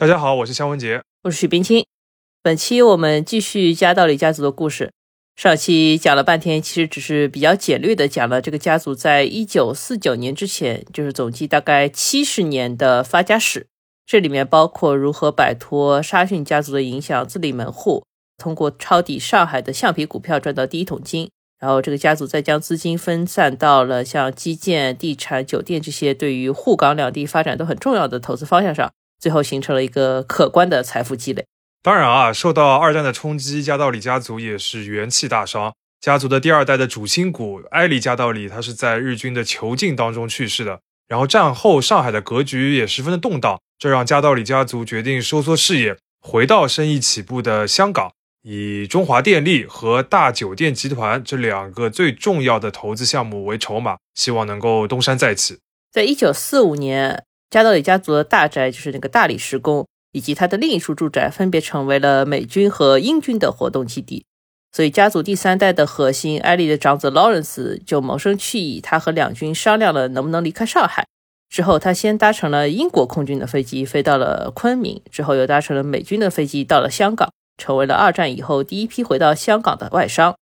大家好，我是肖文杰，我是许冰清。本期我们继续加道里家族的故事。上期讲了半天，其实只是比较简略的讲了这个家族在一九四九年之前，就是总计大概七十年的发家史。这里面包括如何摆脱沙逊家族的影响，自立门户，通过抄底上海的橡皮股票赚到第一桶金。然后这个家族再将资金分散到了像基建、地产、酒店这些对于沪港两地发展都很重要的投资方向上。最后形成了一个可观的财富积累。当然啊，受到二战的冲击，加道里家族也是元气大伤。家族的第二代的主心骨埃里加道里，他是在日军的囚禁当中去世的。然后战后上海的格局也十分的动荡，这让加道里家族决定收缩视野，回到生意起步的香港，以中华电力和大酒店集团这两个最重要的投资项目为筹码，希望能够东山再起。在一九四五年。加道里家族的大宅就是那个大理石宫，以及他的另一处住宅，分别成为了美军和英军的活动基地。所以，家族第三代的核心艾丽的长子劳伦斯就萌生去意，他和两军商量了能不能离开上海。之后，他先搭乘了英国空军的飞机飞到了昆明，之后又搭乘了美军的飞机到了香港，成为了二战以后第一批回到香港的外商。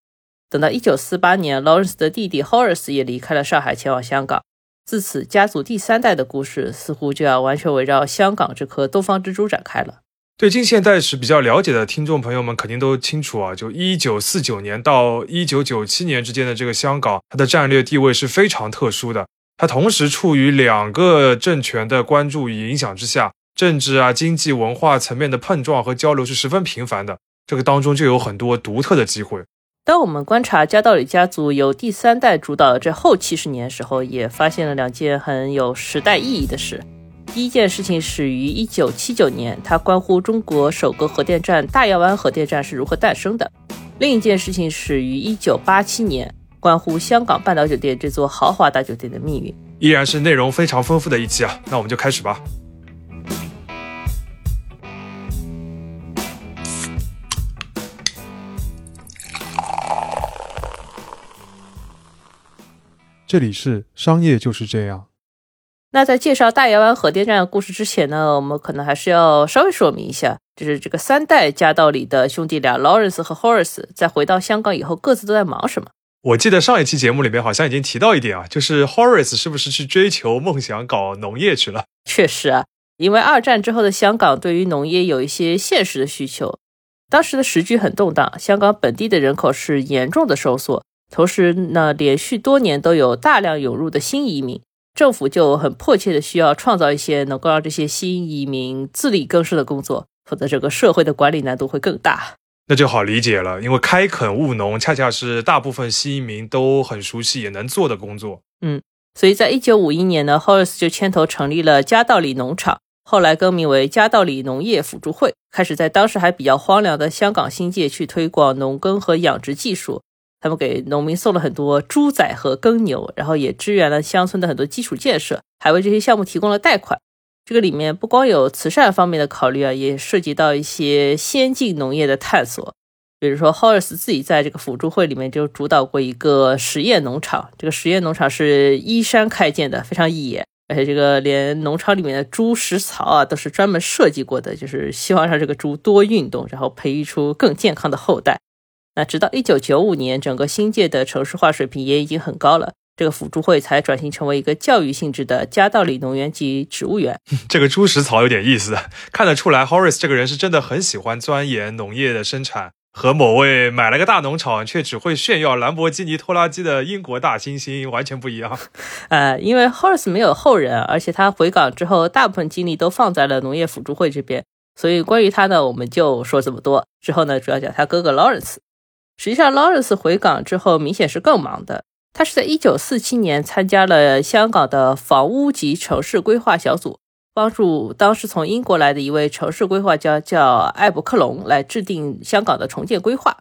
等到1948年，劳伦斯的弟弟 Horace 也离开了上海，前往香港。自此，家族第三代的故事似乎就要完全围绕香港这颗东方之珠展开了。对近现代史比较了解的听众朋友们肯定都清楚啊，就一九四九年到一九九七年之间的这个香港，它的战略地位是非常特殊的。它同时处于两个政权的关注与影响之下，政治啊、经济、文化层面的碰撞和交流是十分频繁的。这个当中就有很多独特的机会。当我们观察加道里家族由第三代主导的这后七十年时候，也发现了两件很有时代意义的事。第一件事情始于一九七九年，它关乎中国首个核电站大亚湾核电站是如何诞生的；另一件事情始于一九八七年，关乎香港半岛酒店这座豪华大酒店的命运。依然是内容非常丰富的一期啊，那我们就开始吧。这里是商业就是这样。那在介绍大亚湾核电站的故事之前呢，我们可能还是要稍微说明一下，就是这个三代家道里的兄弟俩 Lawrence 和 Horace 在回到香港以后，各自都在忙什么？我记得上一期节目里面好像已经提到一点啊，就是 Horace 是不是去追求梦想搞农业去了？确实啊，因为二战之后的香港对于农业有一些现实的需求，当时的时局很动荡，香港本地的人口是严重的收缩。同时呢，连续多年都有大量涌入的新移民，政府就很迫切的需要创造一些能够让这些新移民自力更生的工作，否则这个社会的管理难度会更大。那就好理解了，因为开垦务农恰恰是大部分新移民都很熟悉也能做的工作。嗯，所以在一九五一年呢，Horace 就牵头成立了加道里农场，后来更名为加道里农业辅助会，开始在当时还比较荒凉的香港新界去推广农耕和养殖技术。他们给农民送了很多猪仔和耕牛，然后也支援了乡村的很多基础建设，还为这些项目提供了贷款。这个里面不光有慈善方面的考虑啊，也涉及到一些先进农业的探索。比如说，Horace 自己在这个辅助会里面就主导过一个实验农场，这个实验农场是依山开建的，非常野，而且这个连农场里面的猪食槽啊都是专门设计过的，就是希望让这个猪多运动，然后培育出更健康的后代。那直到一九九五年，整个新界的城市化水平也已经很高了，这个辅助会才转型成为一个教育性质的家道里农园及植物园。这个猪食草有点意思，看得出来，Horace 这个人是真的很喜欢钻研农业的生产，和某位买了个大农场却只会炫耀兰博基尼拖拉机的英国大猩猩完全不一样。呃，因为 Horace 没有后人，而且他回港之后，大部分精力都放在了农业辅助会这边，所以关于他呢，我们就说这么多。之后呢，主要讲他哥哥 Lawrence。实际上，Lawrence 回港之后，明显是更忙的。他是在1947年参加了香港的房屋及城市规划小组，帮助当时从英国来的一位城市规划家叫艾伯克隆来制定香港的重建规划。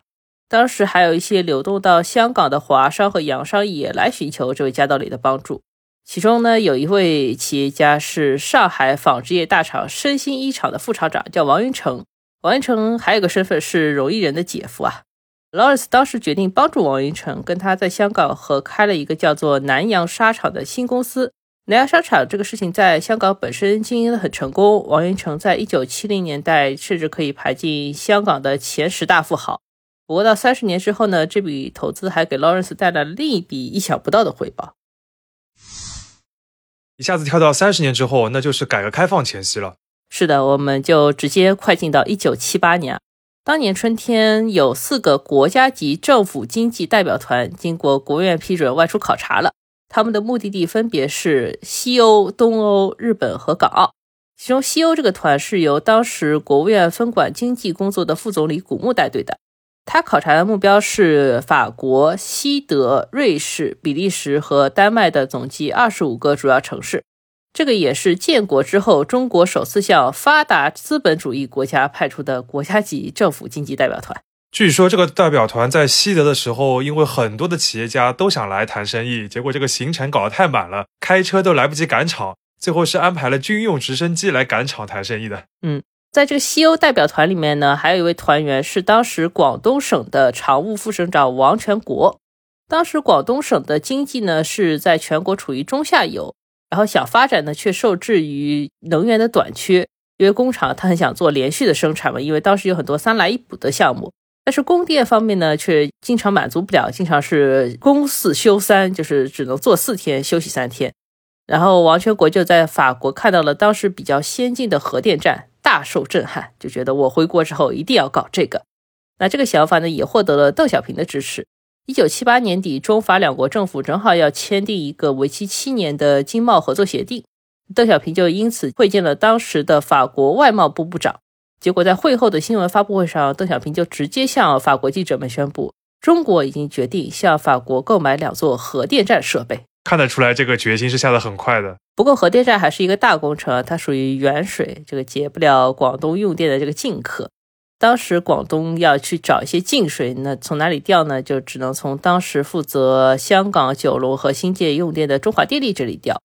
当时还有一些流动到香港的华商和洋商也来寻求这位家道里的帮助。其中呢，有一位企业家是上海纺织业大厂身心衣厂的副厂长，叫王云成。王云成还有个身份是荣毅人的姐夫啊。Lawrence 当时决定帮助王云成，跟他在香港合开了一个叫做南洋纱厂的新公司，南洋沙场这个事情在香港本身经营的很成功，王云成在一九七零年代甚至可以排进香港的前十大富豪。不过到三十年之后呢，这笔投资还给劳伦斯带来了另一笔意想不到的回报。一下子跳到三十年之后，那就是改革开放前夕了。是的，我们就直接快进到一九七八年。当年春天，有四个国家级政府经济代表团经过国务院批准外出考察了。他们的目的地分别是西欧、东欧、日本和港澳。其中，西欧这个团是由当时国务院分管经济工作的副总理古牧带队的。他考察的目标是法国、西德、瑞士、比利时和丹麦的总计二十五个主要城市。这个也是建国之后中国首次向发达资本主义国家派出的国家级政府经济代表团。据说这个代表团在西德的时候，因为很多的企业家都想来谈生意，结果这个行程搞得太满了，开车都来不及赶场，最后是安排了军用直升机来赶场谈生意的。嗯，在这个西欧代表团里面呢，还有一位团员是当时广东省的常务副省长王全国。当时广东省的经济呢是在全国处于中下游，然后想发展呢却受制于能源的短缺，因为工厂他很想做连续的生产嘛，因为当时有很多三来一补的项目。但是供电方面呢，却经常满足不了，经常是公四休三，就是只能做四天休息三天。然后王全国就在法国看到了当时比较先进的核电站，大受震撼，就觉得我回国之后一定要搞这个。那这个想法呢，也获得了邓小平的支持。一九七八年底，中法两国政府正好要签订一个为期七年的经贸合作协定，邓小平就因此会见了当时的法国外贸部部长。结果在会后的新闻发布会上，邓小平就直接向法国记者们宣布，中国已经决定向法国购买两座核电站设备。看得出来，这个决心是下得很快的。不过，核电站还是一个大工程，它属于远水，这个解不了广东用电的这个近渴。当时广东要去找一些净水，那从哪里调呢？就只能从当时负责香港、九龙和新界用电的中华电力这里调。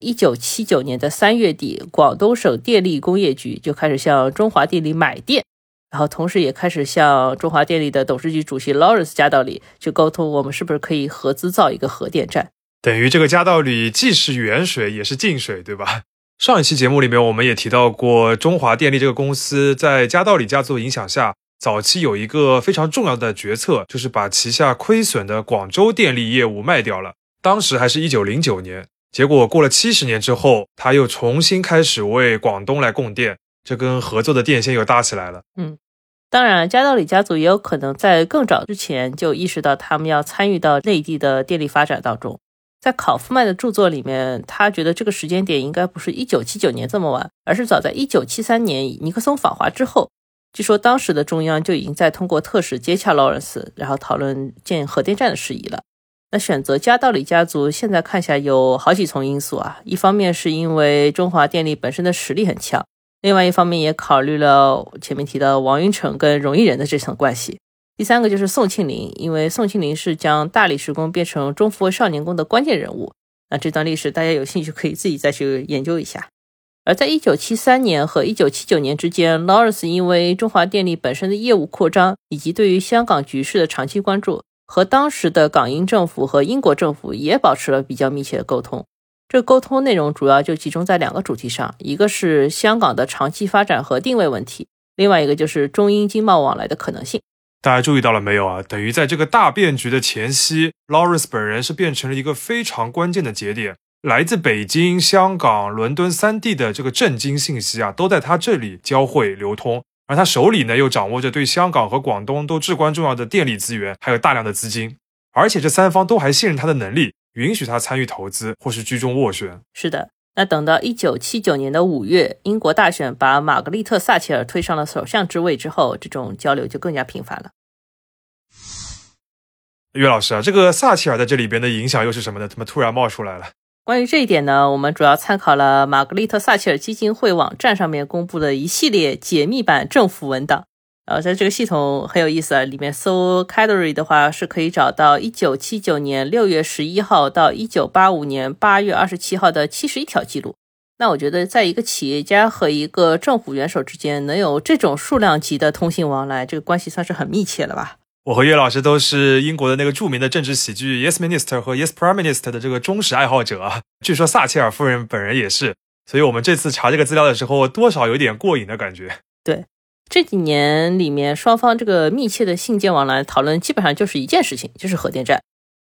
一九七九年的三月底，广东省电力工业局就开始向中华电力买电，然后同时也开始向中华电力的董事局主席 Lawrence 加道里去沟通，我们是不是可以合资造一个核电站？等于这个加道里既是远水也是近水，对吧？上一期节目里面我们也提到过，中华电力这个公司在加道里家族影响下，早期有一个非常重要的决策，就是把旗下亏损的广州电力业务卖掉了。当时还是一九零九年。结果过了七十年之后，他又重新开始为广东来供电，这跟合作的电线又搭起来了。嗯，当然，加道里家族也有可能在更早之前就意识到他们要参与到内地的电力发展当中。在考夫曼的著作里面，他觉得这个时间点应该不是一九七九年这么晚，而是早在一九七三年尼克松访华之后。据说当时的中央就已经在通过特使接洽劳伦斯，然后讨论建核电站的事宜了。那选择加道理家族，现在看起来有好几重因素啊。一方面是因为中华电力本身的实力很强，另外一方面也考虑了前面提到王云成跟荣毅仁的这层关系。第三个就是宋庆龄，因为宋庆龄是将大理石工变成中福少年宫的关键人物。那这段历史大家有兴趣可以自己再去研究一下。而在一九七三年和一九七九年之间，劳尔斯因为中华电力本身的业务扩张以及对于香港局势的长期关注。和当时的港英政府和英国政府也保持了比较密切的沟通。这沟通内容主要就集中在两个主题上，一个是香港的长期发展和定位问题，另外一个就是中英经贸往来的可能性。大家注意到了没有啊？等于在这个大变局的前夕，Lawrence 本人是变成了一个非常关键的节点，来自北京、香港、伦敦三地的这个震惊信息啊，都在他这里交汇流通。而他手里呢，又掌握着对香港和广东都至关重要的电力资源，还有大量的资金，而且这三方都还信任他的能力，允许他参与投资或是居中斡旋。是的，那等到一九七九年的五月，英国大选把玛格丽特·撒切尔推上了首相之位之后，这种交流就更加频繁了。岳老师啊，这个撒切尔在这里边的影响又是什么呢？怎么突然冒出来了？关于这一点呢，我们主要参考了玛格丽特·撒切尔基金会网站上面公布的一系列解密版政府文档。呃，在这个系统很有意思啊，里面搜 c a d e r y 的话是可以找到一九七九年六月十一号到一九八五年八月二十七号的七十一条记录。那我觉得，在一个企业家和一个政府元首之间能有这种数量级的通信往来，这个关系算是很密切了吧？我和岳老师都是英国的那个著名的政治喜剧《Yes Minister》和《Yes Prime Minister》的这个忠实爱好者啊。据说撒切尔夫人本人也是，所以我们这次查这个资料的时候，多少有点过瘾的感觉。对，这几年里面双方这个密切的信件往来讨论，基本上就是一件事情，就是核电站。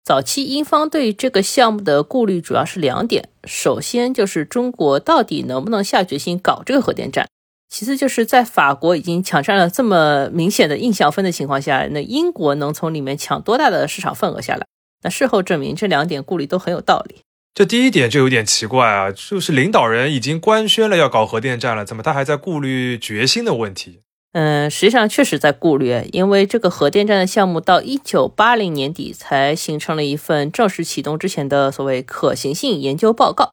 早期英方对这个项目的顾虑主要是两点，首先就是中国到底能不能下决心搞这个核电站。其次就是在法国已经抢占了这么明显的印象分的情况下，那英国能从里面抢多大的市场份额下来？那事后证明这两点顾虑都很有道理。这第一点就有点奇怪啊，就是领导人已经官宣了要搞核电站了，怎么他还在顾虑决心的问题？嗯，实际上确实在顾虑，因为这个核电站的项目到一九八零年底才形成了一份正式启动之前的所谓可行性研究报告。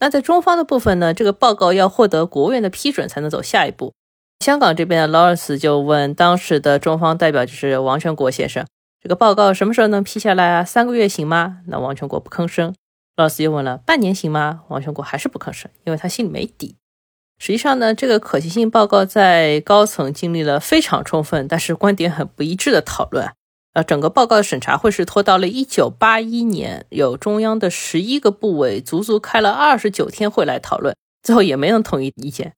那在中方的部分呢？这个报告要获得国务院的批准才能走下一步。香港这边的劳尔斯就问当时的中方代表，就是王全国先生，这个报告什么时候能批下来啊？三个月行吗？那王全国不吭声。劳尔斯又问了，半年行吗？王全国还是不吭声，因为他心里没底。实际上呢，这个可行性报告在高层经历了非常充分，但是观点很不一致的讨论。呃，整个报告的审查会是拖到了一九八一年，有中央的十一个部委足足开了二十九天会来讨论，最后也没能统一意见。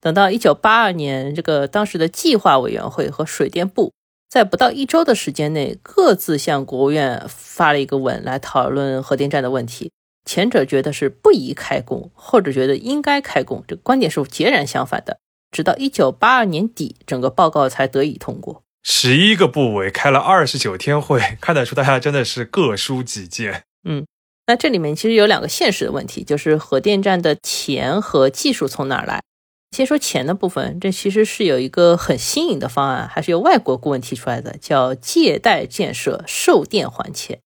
等到一九八二年，这个当时的计划委员会和水电部在不到一周的时间内，各自向国务院发了一个文来讨论核电站的问题。前者觉得是不宜开工，后者觉得应该开工，这个观点是截然相反的。直到一九八二年底，整个报告才得以通过。十一个部委开了二十九天会，看得出大家真的是各抒己见。嗯，那这里面其实有两个现实的问题，就是核电站的钱和技术从哪儿来？先说钱的部分，这其实是有一个很新颖的方案，还是由外国顾问提出来的，叫借贷建设，售电还钱。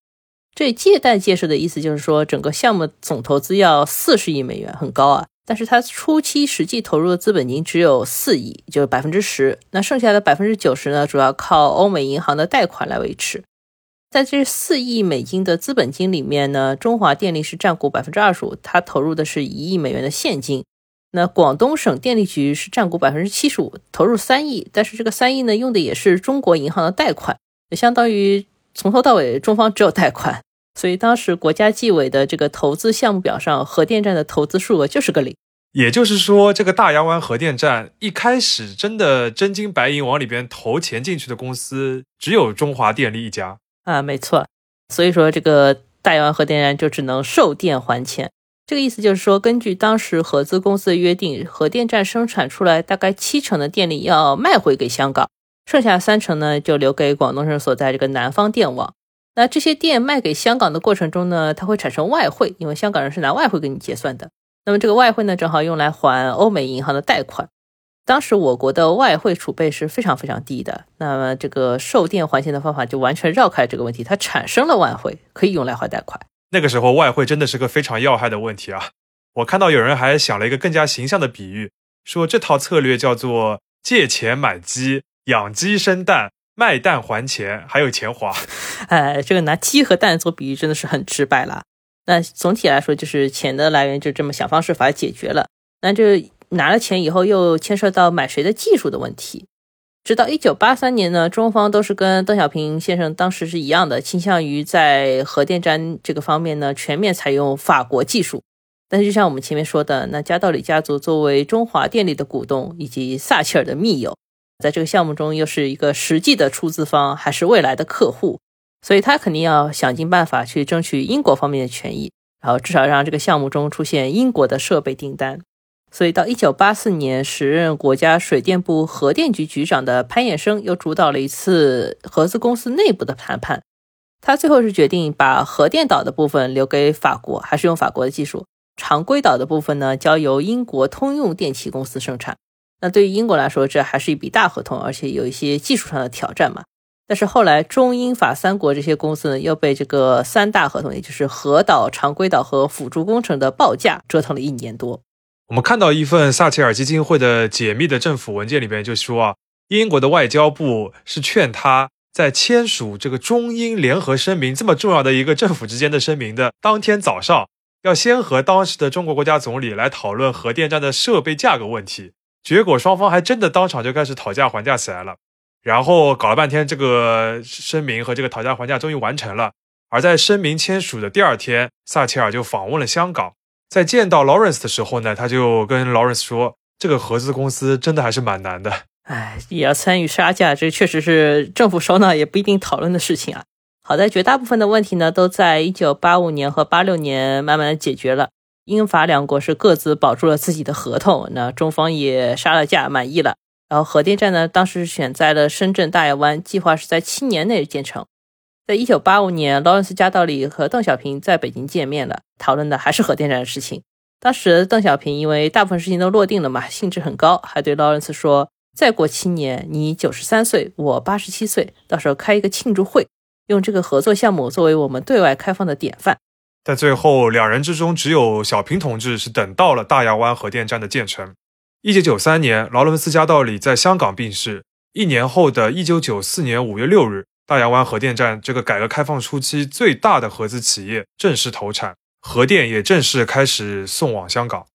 这借贷建设的意思就是说，整个项目总投资要四十亿美元，很高啊。但是它初期实际投入的资本金只有四亿，就是百分之十。那剩下的百分之九十呢，主要靠欧美银行的贷款来维持。在这四亿美金的资本金里面呢，中华电力是占股百分之二十五，它投入的是一亿美元的现金。那广东省电力局是占股百分之七十五，投入三亿，但是这个三亿呢，用的也是中国银行的贷款，相当于从头到尾中方只有贷款。所以当时国家纪委的这个投资项目表上，核电站的投资数额就是个零。也就是说，这个大洋湾核电站一开始真的真金白银往里边投钱进去的公司，只有中华电力一家啊，没错。所以说，这个大洋湾核电站就只能售电还钱。这个意思就是说，根据当时合资公司的约定，核电站生产出来大概七成的电力要卖回给香港，剩下三成呢就留给广东省所在这个南方电网。那这些电卖给香港的过程中呢，它会产生外汇，因为香港人是拿外汇给你结算的。那么这个外汇呢，正好用来还欧美银行的贷款。当时我国的外汇储备是非常非常低的，那么这个售电还钱的方法就完全绕开这个问题，它产生了外汇，可以用来还贷款。那个时候外汇真的是个非常要害的问题啊！我看到有人还想了一个更加形象的比喻，说这套策略叫做借钱买鸡，养鸡生蛋。卖蛋还钱，还有钱花。哎，这个拿鸡和蛋做比喻真的是很直白了。那总体来说，就是钱的来源就这么想方设法解决了。那就拿了钱以后，又牵涉到买谁的技术的问题。直到一九八三年呢，中方都是跟邓小平先生当时是一样的，倾向于在核电站这个方面呢全面采用法国技术。但是就像我们前面说的，那加道里家族作为中华电力的股东以及撒切尔的密友。在这个项目中，又是一个实际的出资方，还是未来的客户，所以他肯定要想尽办法去争取英国方面的权益，然后至少让这个项目中出现英国的设备订单。所以到一九八四年，时任国家水电部核电局局长的潘彦生又主导了一次合资公司内部的谈判，他最后是决定把核电岛的部分留给法国，还是用法国的技术；常规岛的部分呢，交由英国通用电气公司生产。那对于英国来说，这还是一笔大合同，而且有一些技术上的挑战嘛。但是后来中英法三国这些公司呢，又被这个三大合同，也就是核岛、常规岛和辅助工程的报价折腾了一年多。我们看到一份撒切尔基金会的解密的政府文件里边就说啊，英国的外交部是劝他在签署这个中英联合声明这么重要的一个政府之间的声明的当天早上，要先和当时的中国国家总理来讨论核电站的设备价格问题。结果双方还真的当场就开始讨价还价起来了。然后搞了半天，这个声明和这个讨价还价终于完成了。而在声明签署的第二天，撒切尔就访问了香港。在见到 Lawrence 的时候呢，他就跟 Lawrence 说：“这个合资公司真的还是蛮难的。”哎，也要参与杀价，这确实是政府首脑也不一定讨论的事情啊。好在绝大部分的问题呢，都在一九八五年和八六年慢慢的解决了。英法两国是各自保住了自己的合同，那中方也杀了价，满意了。然后核电站呢，当时选在了深圳大亚湾，计划是在七年内建成。在一九八五年，劳伦斯·加道里和邓小平在北京见面了，讨论的还是核电站的事情。当时邓小平因为大部分事情都落定了嘛，兴致很高，还对劳伦斯说：“再过七年，你九十三岁，我八十七岁，到时候开一个庆祝会，用这个合作项目作为我们对外开放的典范。”但最后，两人之中只有小平同志是等到了大亚湾核电站的建成。一九九三年，劳伦斯·加道理在香港病逝。一年后的一九九四年五月六日，大洋湾核电站这个改革开放初期最大的合资企业正式投产，核电也正式开始送往香港。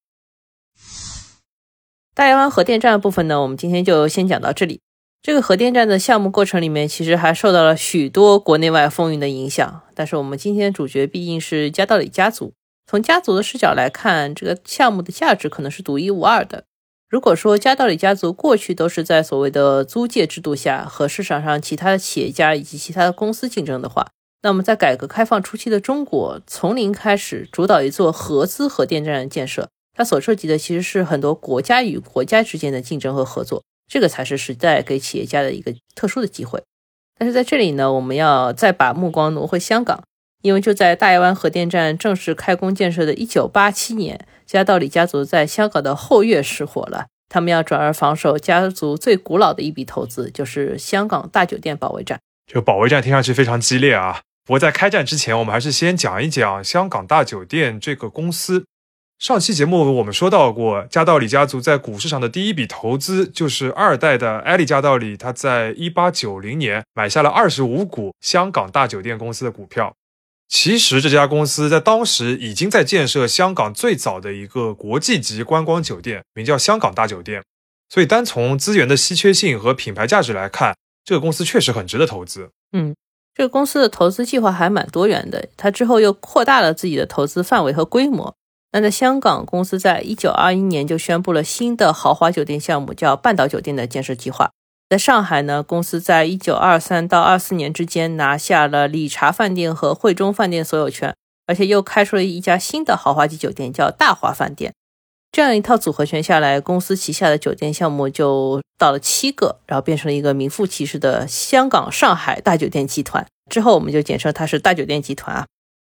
大洋湾核电站的部分呢，我们今天就先讲到这里。这个核电站的项目过程里面，其实还受到了许多国内外风云的影响。但是我们今天的主角毕竟是加道里家族，从家族的视角来看，这个项目的价值可能是独一无二的。如果说加道里家族过去都是在所谓的租界制度下和市场上其他的企业家以及其他的公司竞争的话，那么在改革开放初期的中国，从零开始主导一座合资核电站的建设，它所涉及的其实是很多国家与国家之间的竞争和合作，这个才是时代给企业家的一个特殊的机会。但是在这里呢，我们要再把目光挪回香港。因为就在大亚湾核电站正式开工建设的一九八七年，加道里家族在香港的后院失火了。他们要转而防守家族最古老的一笔投资，就是香港大酒店保卫战。这个保卫战听上去非常激烈啊！不过在开战之前，我们还是先讲一讲香港大酒店这个公司。上期节目我们说到过，加道里家族在股市上的第一笔投资就是二代的艾利加道里，他在一八九零年买下了二十五股香港大酒店公司的股票。其实这家公司在当时已经在建设香港最早的一个国际级观光酒店，名叫香港大酒店。所以单从资源的稀缺性和品牌价值来看，这个公司确实很值得投资。嗯，这个公司的投资计划还蛮多元的，它之后又扩大了自己的投资范围和规模。那在香港，公司在一九二一年就宣布了新的豪华酒店项目，叫半岛酒店的建设计划。在上海呢，公司在一九二三到二四年之间拿下了理查饭店和汇中饭店所有权，而且又开出了一家新的豪华级酒店，叫大华饭店。这样一套组合拳下来，公司旗下的酒店项目就到了七个，然后变成了一个名副其实的香港上海大酒店集团。之后我们就简称它是大酒店集团啊。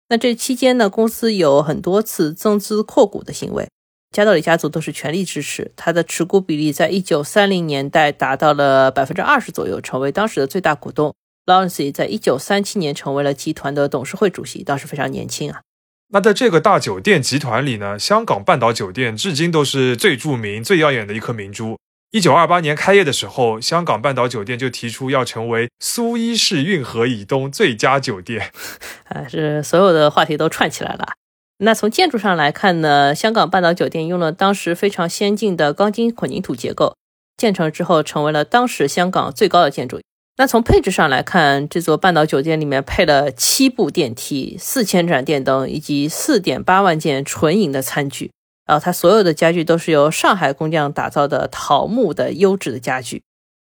那这期间呢，公司有很多次增资扩股的行为。加道里家族都是全力支持，他的持股比例在一九三零年代达到了百分之二十左右，成为当时的最大股东。Lawrence 在一九三七年成为了集团的董事会主席，当时非常年轻啊。那在这个大酒店集团里呢，香港半岛酒店至今都是最著名、最耀眼的一颗明珠。一九二八年开业的时候，香港半岛酒店就提出要成为苏伊士运河以东最佳酒店。啊，是所有的话题都串起来了。那从建筑上来看呢，香港半岛酒店用了当时非常先进的钢筋混凝土结构，建成之后成为了当时香港最高的建筑。那从配置上来看，这座半岛酒店里面配了七部电梯、四千盏电灯以及四点八万件纯银的餐具，然后它所有的家具都是由上海工匠打造的桃木的优质的家具。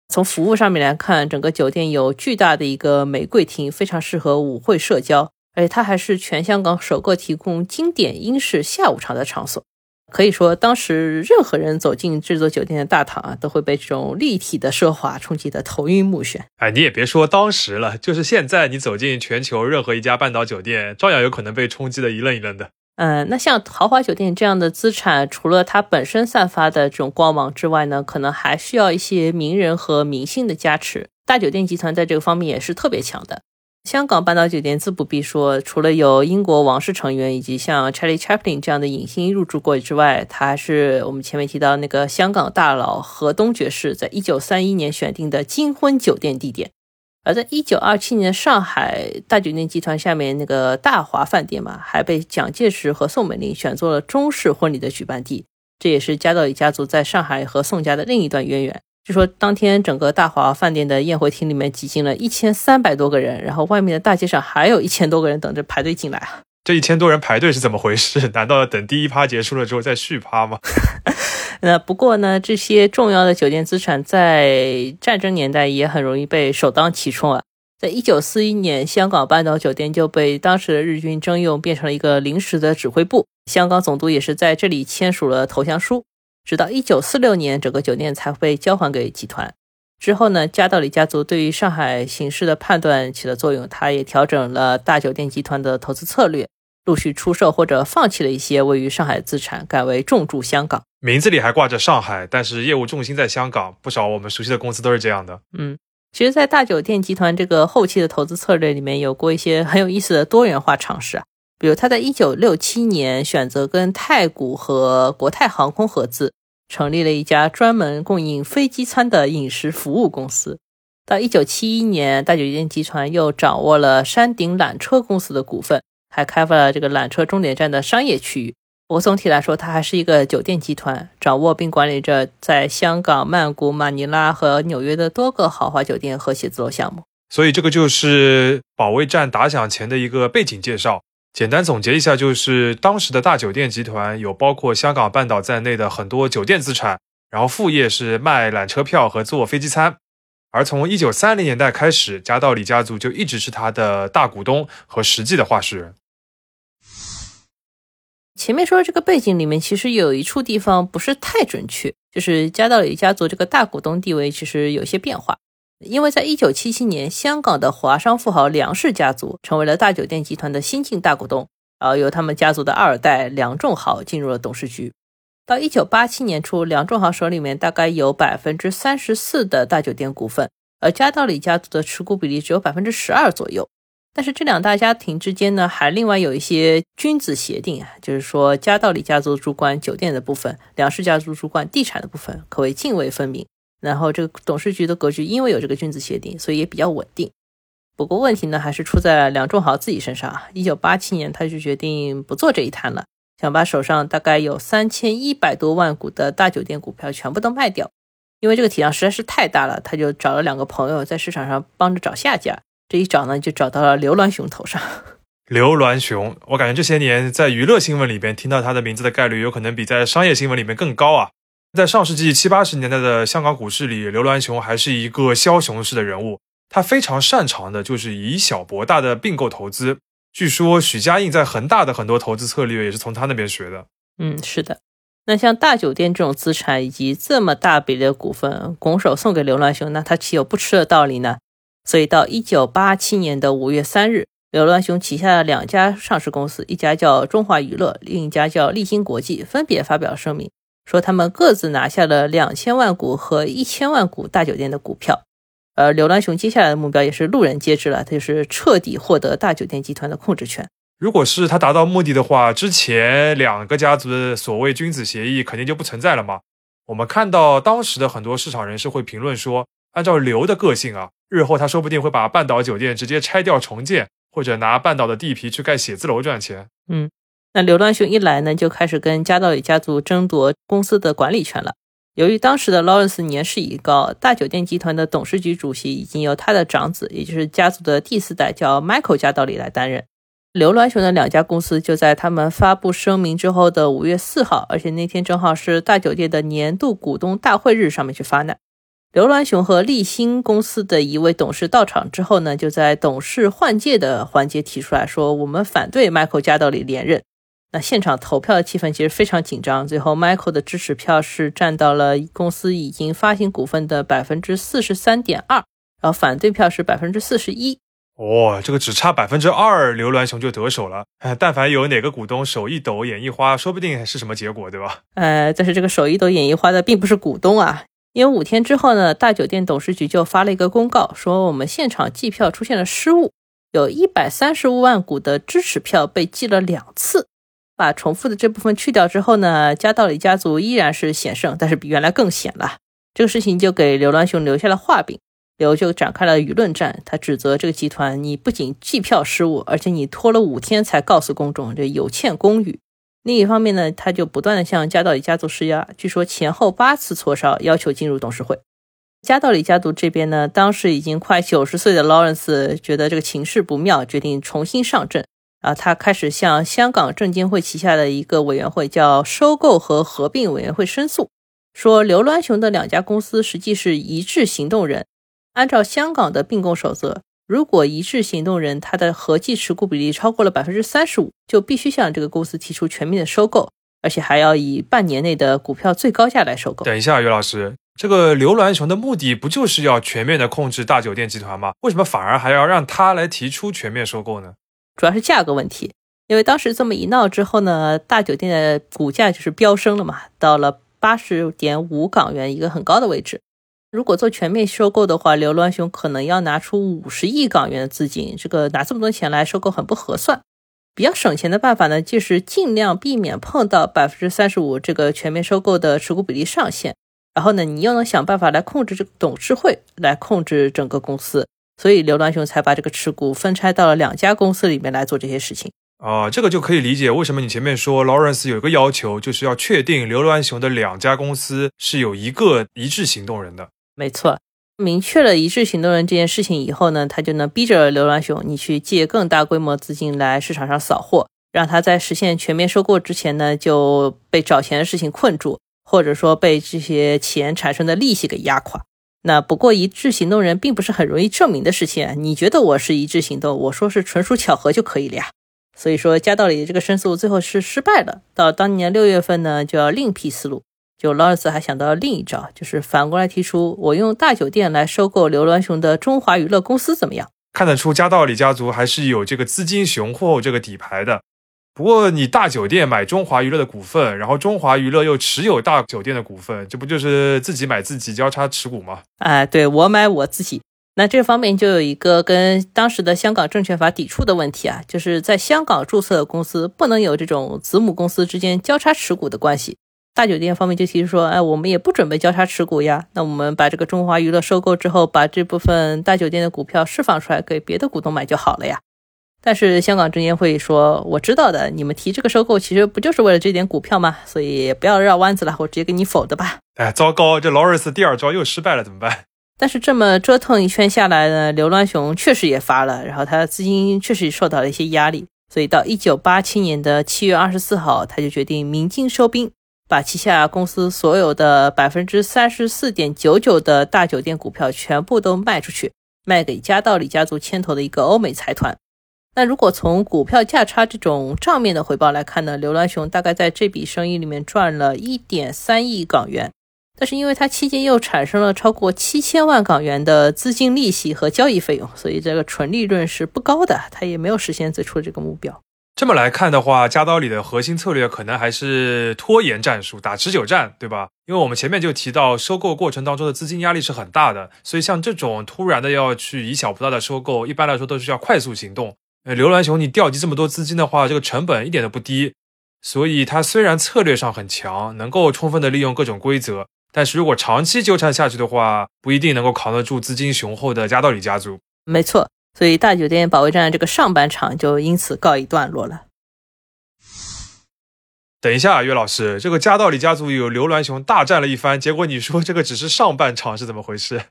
从服务上面来看，整个酒店有巨大的一个玫瑰厅，非常适合舞会社交。而且它还是全香港首个提供经典英式下午茶的场所，可以说当时任何人走进这座酒店的大堂啊，都会被这种立体的奢华冲击得头晕目眩。哎，你也别说当时了，就是现在，你走进全球任何一家半岛酒店，照样有可能被冲击得一愣一愣的。嗯，那像豪华酒店这样的资产，除了它本身散发的这种光芒之外呢，可能还需要一些名人和明星的加持。大酒店集团在这个方面也是特别强的。香港半岛酒店自不必说，除了有英国王室成员以及像 Charlie Chaplin 这样的影星入住过之外，它还是我们前面提到那个香港大佬河东爵士在一九三一年选定的金婚酒店地点。而在一九二七年，上海大酒店集团下面那个大华饭店嘛，还被蒋介石和宋美龄选做了中式婚礼的举办地，这也是加道里家族在上海和宋家的另一段渊源。据说当天整个大华饭店的宴会厅里面挤进了一千三百多个人，然后外面的大街上还有一千多个人等着排队进来。这一千多人排队是怎么回事？难道要等第一趴结束了之后再续趴吗？那不过呢，这些重要的酒店资产在战争年代也很容易被首当其冲啊。在一九四一年，香港半岛酒店就被当时的日军征用，变成了一个临时的指挥部。香港总督也是在这里签署了投降书。直到一九四六年，整个酒店才被交还给集团。之后呢，加道里家族对于上海形势的判断起了作用，他也调整了大酒店集团的投资策略，陆续出售或者放弃了一些位于上海的资产，改为重注香港。名字里还挂着上海，但是业务重心在香港。不少我们熟悉的公司都是这样的。嗯。其实，在大酒店集团这个后期的投资策略里面，有过一些很有意思的多元化尝试啊。比如，他在一九六七年选择跟太古和国泰航空合资，成立了一家专门供应飞机餐的饮食服务公司。到一九七一年，大酒店集团又掌握了山顶缆车公司的股份，还开发了这个缆车终点站的商业区域。不过总体来说，它还是一个酒店集团，掌握并管理着在香港、曼谷、马尼拉和纽约的多个豪华酒店和写字楼项目。所以，这个就是保卫战打响前的一个背景介绍。简单总结一下，就是当时的大酒店集团有包括香港半岛在内的很多酒店资产，然后副业是卖缆车票和做飞机餐。而从一九三零年代开始，加道里家族就一直是他的大股东和实际的话事人。前面说的这个背景里面，其实有一处地方不是太准确，就是加道里家族这个大股东地位其实有些变化。因为在一九七七年，香港的华商富豪梁氏家族成为了大酒店集团的新晋大股东，然后由他们家族的二代梁仲豪进入了董事局。到一九八七年初，梁仲豪手里面大概有百分之三十四的大酒店股份，而加道里家族的持股比例只有百分之十二左右。但是这两大家庭之间呢，还另外有一些君子协定啊，就是说加道里家族主管酒店的部分，梁氏家族主管地产的部分，可谓泾渭分明。然后这个董事局的格局，因为有这个君子协定，所以也比较稳定。不过问题呢，还是出在梁仲豪自己身上啊。一九八七年，他就决定不做这一摊了，想把手上大概有三千一百多万股的大酒店股票全部都卖掉，因为这个体量实在是太大了。他就找了两个朋友在市场上帮着找下家。这一找呢，就找到了刘銮雄头上。刘銮雄，我感觉这些年在娱乐新闻里边听到他的名字的概率，有可能比在商业新闻里面更高啊。在上世纪七八十年代的香港股市里，刘銮雄还是一个枭雄式的人物。他非常擅长的就是以小博大的并购投资。据说许家印在恒大的很多投资策略也是从他那边学的。嗯，是的。那像大酒店这种资产以及这么大比例的股份，拱手送给刘銮雄，那他岂有不吃的道理呢？所以到一九八七年的五月三日，刘銮雄旗下的两家上市公司，一家叫中华娱乐，另一家叫立新国际，分别发表声明，说他们各自拿下了两千万股和一千万股大酒店的股票。而刘銮雄接下来的目标也是路人皆知了，他就是彻底获得大酒店集团的控制权。如果是他达到目的的话，之前两个家族的所谓君子协议肯定就不存在了嘛。我们看到当时的很多市场人士会评论说，按照刘的个性啊。日后他说不定会把半岛酒店直接拆掉重建，或者拿半岛的地皮去盖写字楼赚钱。嗯，那刘銮雄一来呢，就开始跟加道里家族争夺公司的管理权了。由于当时的劳伦斯年事已高，大酒店集团的董事局主席已经由他的长子，也就是家族的第四代叫 Michael 加道里来担任。刘銮雄的两家公司就在他们发布声明之后的五月四号，而且那天正好是大酒店的年度股东大会日，上面去发难。刘銮雄和立新公司的一位董事到场之后呢，就在董事换届的环节提出来说：“我们反对 Michael 加道里连任。”那现场投票的气氛其实非常紧张，最后 Michael 的支持票是占到了公司已经发行股份的百分之四十三点二，然后反对票是百分之四十一。哦，这个只差百分之二，刘銮雄就得手了。哎，但凡有哪个股东手一抖，眼一花，说不定是什么结果，对吧？呃，但是这个手一抖，眼一花的并不是股东啊。因为五天之后呢，大酒店董事局就发了一个公告，说我们现场计票出现了失误，有一百三十五万股的支持票被计了两次。把重复的这部分去掉之后呢，加道里家族依然是险胜，但是比原来更险了。这个事情就给刘銮雄留下了画饼，刘就展开了舆论战，他指责这个集团，你不仅计票失误，而且你拖了五天才告诉公众，这有欠公允。另一方面呢，他就不断的向加道里家族施压，据说前后八次磋商，要求进入董事会。加道里家族这边呢，当时已经快九十岁的劳伦斯觉得这个情势不妙，决定重新上阵。啊，他开始向香港证监会旗下的一个委员会叫收购和合并委员会申诉，说刘銮雄的两家公司实际是一致行动人。按照香港的并购守则，如果一致行动人他的合计持股比例超过了百分之三十五，就必须向这个公司提出全面的收购，而且还要以半年内的股票最高价来收购。等一下，于老师。这个刘銮雄的目的不就是要全面的控制大酒店集团吗？为什么反而还要让他来提出全面收购呢？主要是价格问题，因为当时这么一闹之后呢，大酒店的股价就是飙升了嘛，到了八十点五港元一个很高的位置。如果做全面收购的话，刘銮雄可能要拿出五十亿港元的资金，这个拿这么多钱来收购很不合算。比较省钱的办法呢，就是尽量避免碰到百分之三十五这个全面收购的持股比例上限。然后呢，你又能想办法来控制这个董事会，来控制整个公司，所以刘銮雄才把这个持股分拆到了两家公司里面来做这些事情。啊，这个就可以理解为什么你前面说劳伦斯有一个要求，就是要确定刘銮雄的两家公司是有一个一致行动人的。没错，明确了一致行动人这件事情以后呢，他就能逼着刘銮雄，你去借更大规模资金来市场上扫货，让他在实现全面收购之前呢，就被找钱的事情困住。或者说被这些钱产生的利息给压垮，那不过一致行动人并不是很容易证明的事情。你觉得我是一致行动，我说是纯属巧合就可以了呀。所以说加道里这个申诉最后是失败了。到当年六月份呢，就要另辟思路。就劳尔斯还想到另一招，就是反过来提出，我用大酒店来收购刘銮雄的中华娱乐公司怎么样？看得出加道里家族还是有这个资金雄厚这个底牌的。不过，你大酒店买中华娱乐的股份，然后中华娱乐又持有大酒店的股份，这不就是自己买自己交叉持股吗？哎，对我买我自己。那这方面就有一个跟当时的香港证券法抵触的问题啊，就是在香港注册的公司不能有这种子母公司之间交叉持股的关系。大酒店方面就提出说，哎，我们也不准备交叉持股呀。那我们把这个中华娱乐收购之后，把这部分大酒店的股票释放出来给别的股东买就好了呀。但是香港证监会说，我知道的，你们提这个收购其实不就是为了这点股票吗？所以不要绕弯子了，我直接给你否的吧。哎，糟糕，这劳瑞斯第二招又失败了，怎么办？但是这么折腾一圈下来呢，刘銮雄确实也发了，然后他的资金确实受到了一些压力，所以到一九八七年的七月二十四号，他就决定鸣金收兵，把旗下公司所有的百分之三十四点九九的大酒店股票全部都卖出去，卖给加道里家族牵头的一个欧美财团。那如果从股票价差这种账面的回报来看呢，刘銮雄大概在这笔生意里面赚了一点三亿港元，但是因为他期间又产生了超过七千万港元的资金利息和交易费用，所以这个纯利润是不高的，他也没有实现最初的这个目标。这么来看的话，加刀里的核心策略可能还是拖延战术，打持久战，对吧？因为我们前面就提到，收购过程当中的资金压力是很大的，所以像这种突然的要去以小博大的收购，一般来说都是要快速行动。呃，刘銮雄，你调集这么多资金的话，这个成本一点都不低，所以他虽然策略上很强，能够充分的利用各种规则，但是如果长期纠缠下去的话，不一定能够扛得住资金雄厚的加道里家族。没错，所以大酒店保卫战这个上半场就因此告一段落了。等一下，岳老师，这个加道里家族有刘銮雄大战了一番，结果你说这个只是上半场是怎么回事？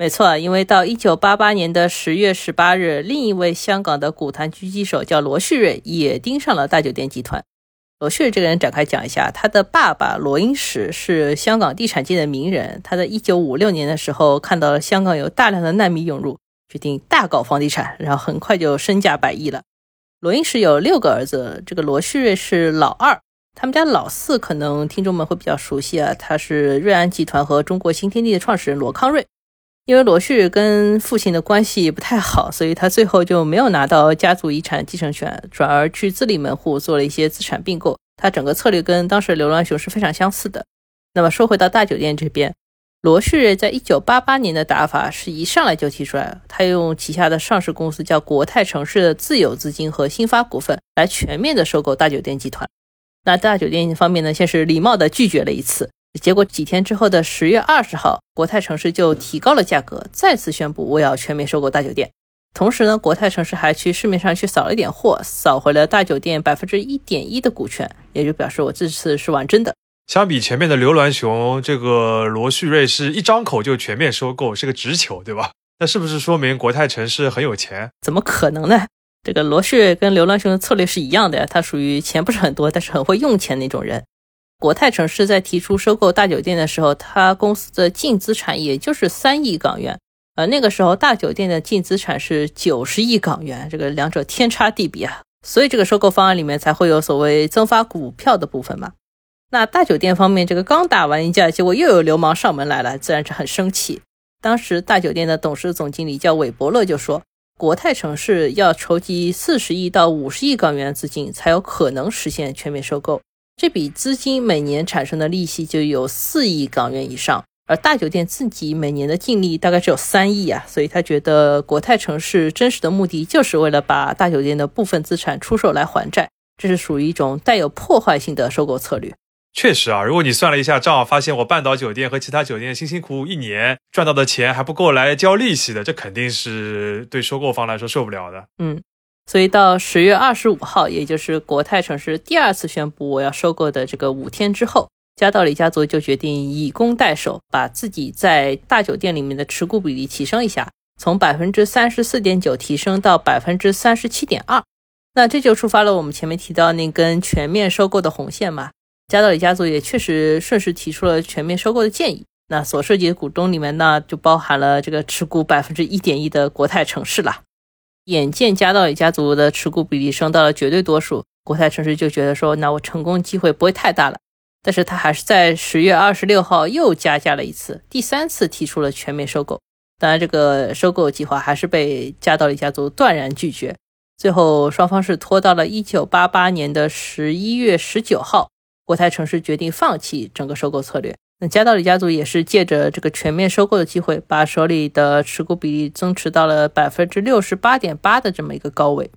没错，因为到一九八八年的十月十八日，另一位香港的股坛狙击手叫罗旭瑞也盯上了大酒店集团。罗旭瑞这个人展开讲一下，他的爸爸罗英石是香港地产界的名人。他在一九五六年的时候看到了香港有大量的难民涌入，决定大搞房地产，然后很快就身价百亿了。罗英石有六个儿子，这个罗旭瑞是老二，他们家老四可能听众们会比较熟悉啊，他是瑞安集团和中国新天地的创始人罗康瑞。因为罗旭跟父亲的关系不太好，所以他最后就没有拿到家族遗产继承权，转而去自立门户做了一些资产并购。他整个策略跟当时刘銮雄是非常相似的。那么说回到大酒店这边，罗旭在一九八八年的打法是一上来就提出来，他用旗下的上市公司叫国泰城市的自有资金和新发股份来全面的收购大酒店集团。那大酒店方面呢，先是礼貌的拒绝了一次。结果几天之后的十月二十号，国泰城市就提高了价格，再次宣布我要全面收购大酒店。同时呢，国泰城市还去市面上去扫了一点货，扫回了大酒店百分之一点一的股权，也就表示我这次是玩真的。相比前面的刘銮雄，这个罗旭瑞是一张口就全面收购，是个直球，对吧？那是不是说明国泰城市很有钱？怎么可能呢？这个罗旭瑞跟刘銮雄的策略是一样的呀，他属于钱不是很多，但是很会用钱那种人。国泰城市在提出收购大酒店的时候，他公司的净资产也就是三亿港元，而那个时候大酒店的净资产是九十亿港元，这个两者天差地别啊。所以这个收购方案里面才会有所谓增发股票的部分嘛。那大酒店方面，这个刚打完一架，结果又有流氓上门来了，自然是很生气。当时大酒店的董事总经理叫韦伯勒，就说国泰城市要筹集四十亿到五十亿港元资金，才有可能实现全面收购。这笔资金每年产生的利息就有四亿港元以上，而大酒店自己每年的净利大概只有三亿啊，所以他觉得国泰城市真实的目的就是为了把大酒店的部分资产出售来还债，这是属于一种带有破坏性的收购策略。确实啊，如果你算了一下账，发现我半岛酒店和其他酒店辛辛苦苦一年赚到的钱还不够来交利息的，这肯定是对收购方来说受不了的。嗯，所以到十月二十五号，也就是国泰城市第二次宣布我要收购的这个五天之后，加道里家族就决定以攻代守，把自己在大酒店里面的持股比例提升一下，从百分之三十四点九提升到百分之三十七点二。那这就触发了我们前面提到那根全面收购的红线嘛。加道里家族也确实顺势提出了全面收购的建议。那所涉及的股东里面呢，就包含了这个持股百分之一点一的国泰城市了。眼见加道里家族的持股比例升到了绝对多数，国泰城市就觉得说，那我成功机会不会太大了。但是他还是在十月二十六号又加价了一次，第三次提出了全面收购。当然，这个收购计划还是被加道里家族断然拒绝。最后，双方是拖到了一九八八年的十一月十九号。国泰城市决定放弃整个收购策略，那加道里家族也是借着这个全面收购的机会，把手里的持股比例增持到了百分之六十八点八的这么一个高位。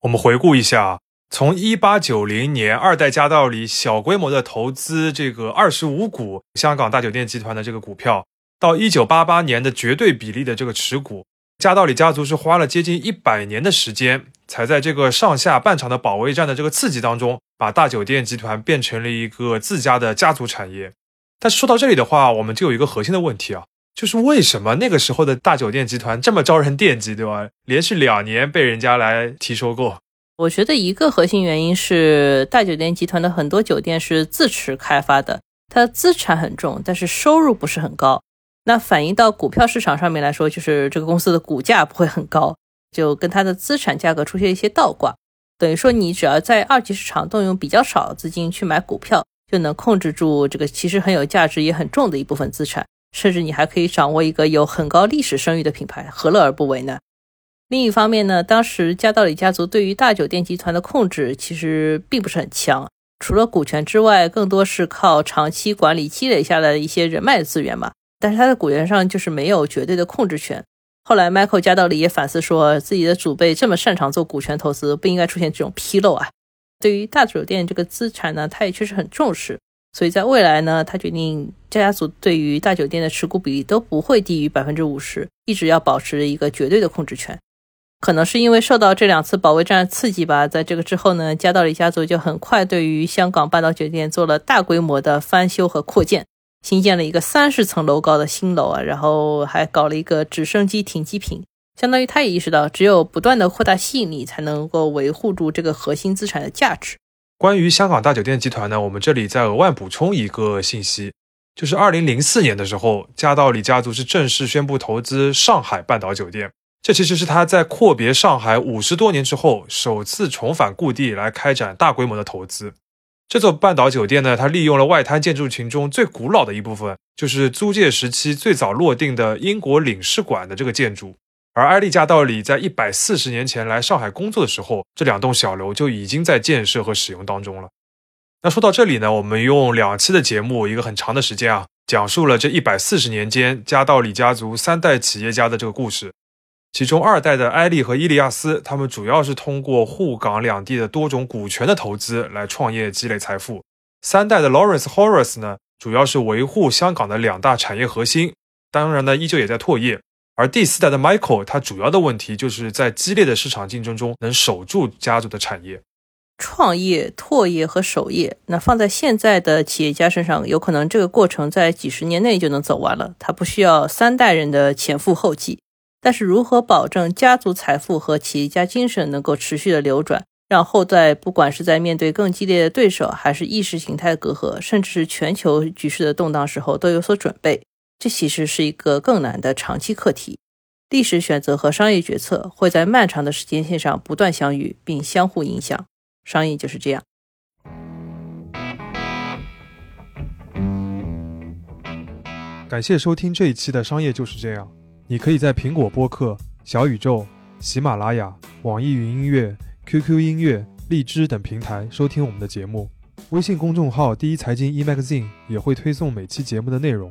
我们回顾一下，从一八九零年二代加道里小规模的投资这个二十五股香港大酒店集团的这个股票，到一九八八年的绝对比例的这个持股，加道里家族是花了接近一百年的时间。才在这个上下半场的保卫战的这个刺激当中，把大酒店集团变成了一个自家的家族产业。但是说到这里的话，我们就有一个核心的问题啊，就是为什么那个时候的大酒店集团这么招人惦记，对吧？连续两年被人家来提收购。我觉得一个核心原因是大酒店集团的很多酒店是自持开发的，它的资产很重，但是收入不是很高。那反映到股票市场上面来说，就是这个公司的股价不会很高。就跟它的资产价格出现一些倒挂，等于说你只要在二级市场动用比较少资金去买股票，就能控制住这个其实很有价值也很重的一部分资产，甚至你还可以掌握一个有很高历史声誉的品牌，何乐而不为呢？另一方面呢，当时加道里家族对于大酒店集团的控制其实并不是很强，除了股权之外，更多是靠长期管理积累下来的一些人脉资源嘛，但是他在股权上就是没有绝对的控制权。后来，Michael 加道里也反思说，自己的祖辈这么擅长做股权投资，不应该出现这种纰漏啊。对于大酒店这个资产呢，他也确实很重视，所以在未来呢，他决定家族对于大酒店的持股比例都不会低于百分之五十，一直要保持一个绝对的控制权。可能是因为受到这两次保卫战刺激吧，在这个之后呢，加道里家族就很快对于香港半岛酒店做了大规模的翻修和扩建。新建了一个三十层楼高的新楼啊，然后还搞了一个直升机停机坪，相当于他也意识到，只有不断的扩大吸引力，才能够维护住这个核心资产的价值。关于香港大酒店集团呢，我们这里再额外补充一个信息，就是二零零四年的时候，加道里家族是正式宣布投资上海半岛酒店，这其实是他在阔别上海五十多年之后，首次重返故地来开展大规模的投资。这座半岛酒店呢，它利用了外滩建筑群中最古老的一部分，就是租界时期最早落定的英国领事馆的这个建筑。而埃利加道里在一百四十年前来上海工作的时候，这两栋小楼就已经在建设和使用当中了。那说到这里呢，我们用两期的节目，一个很长的时间啊，讲述了这一百四十年间加道里家族三代企业家的这个故事。其中二代的埃利和伊利亚斯，他们主要是通过沪港两地的多种股权的投资来创业积累财富。三代的 Lawrence Horace 呢，主要是维护香港的两大产业核心，当然呢，依旧也在拓业。而第四代的 Michael，他主要的问题就是在激烈的市场竞争中能守住家族的产业。创业、拓业和守业，那放在现在的企业家身上，有可能这个过程在几十年内就能走完了，他不需要三代人的前赴后继。但是，如何保证家族财富和企业家精神能够持续的流转？让后代不管是在面对更激烈的对手，还是意识形态的隔阂，甚至是全球局势的动荡时候，都有所准备。这其实是一个更难的长期课题。历史选择和商业决策会在漫长的时间线上不断相遇，并相互影响。商业就是这样。感谢收听这一期的《商业就是这样》。你可以在苹果播客、小宇宙、喜马拉雅、网易云音乐。QQ 音乐、荔枝等平台收听我们的节目，微信公众号“第一财经 eMagazine” 也会推送每期节目的内容。